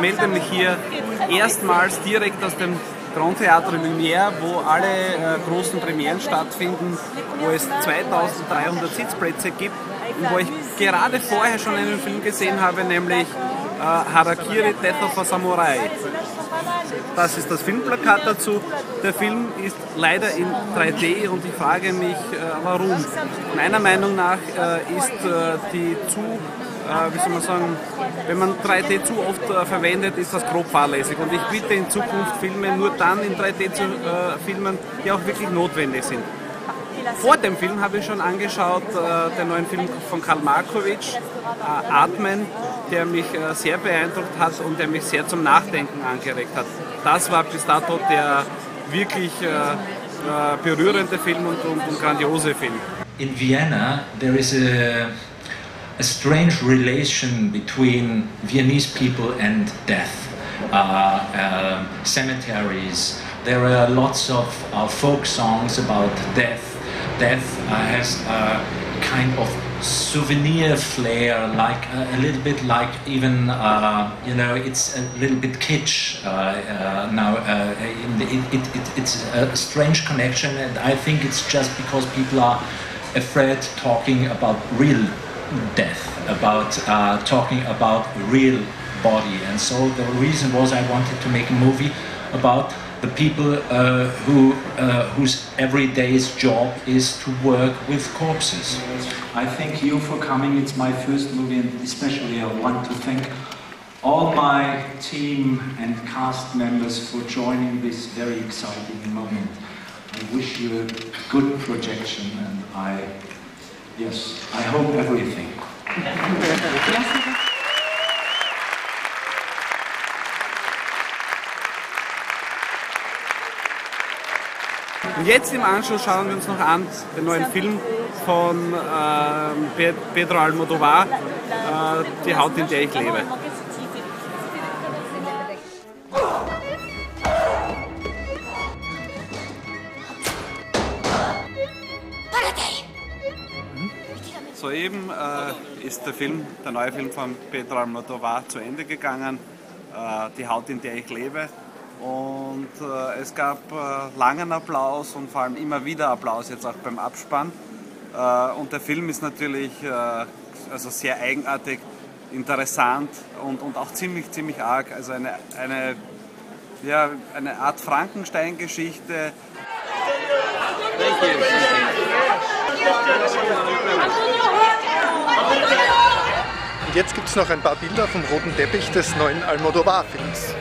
melde mich hier erstmals direkt aus dem Grand Theatre Lumière, wo alle äh, großen Premieren stattfinden, wo es 2300 Sitzplätze gibt und wo ich gerade vorher schon einen Film gesehen habe, nämlich äh, Harakiri Death of a Samurai. Das ist das Filmplakat dazu. Der Film ist leider in 3D und ich frage mich, äh, warum. Meiner Meinung nach äh, ist äh, die zu äh, wie soll man sagen, wenn man 3D zu oft äh, verwendet, ist das grob fahrlässig. Und ich bitte in Zukunft Filme nur dann in 3D zu äh, filmen, die auch wirklich notwendig sind. Vor dem Film habe ich schon angeschaut äh, den neuen Film von Karl Markovic, äh, Atmen, der mich sehr beeindruckt hat und der mich sehr zum Nachdenken angeregt hat. Das war bis dato der wirklich berührende Film und, und, und grandiose Film. In Vienna, there is a a strange relation between Viennese people and death. Uh, uh, cemeteries. There are lots of uh, folk songs about death. Death uh, has a kind of souvenir flair, like uh, a little bit like even uh, you know it's a little bit kitsch now. It, it, it, it's a strange connection, and I think it's just because people are afraid talking about real death, about uh, talking about real body. And so the reason was I wanted to make a movie about the people uh, who, uh, whose everyday's job is to work with corpses. I thank you for coming. It's my first movie, and especially I want to thank all my team and cast members for joining this very exciting moment. I wish you a good projection, and I Yes, I hope everything. Und jetzt im Anschluss schauen wir uns noch an den neuen Film von äh, Pedro Almodovar, äh, Die Haut, in der ich lebe. Soeben äh, ist der Film, der neue Film von Pedro Almodovar zu Ende gegangen, äh, Die Haut, in der ich lebe. Und äh, es gab äh, langen Applaus und vor allem immer wieder Applaus jetzt auch beim Abspann. Äh, und der Film ist natürlich äh, also sehr eigenartig, interessant und, und auch ziemlich, ziemlich arg. Also eine, eine, ja, eine Art Frankenstein-Geschichte. Thank you. Und jetzt gibt es noch ein paar Bilder vom roten Teppich des neuen Almodovar-Films.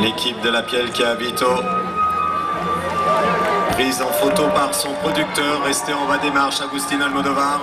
L'équipe de la Piel qui habite prise en photo par son producteur, resté en bas des marches, Agustin Almodovar.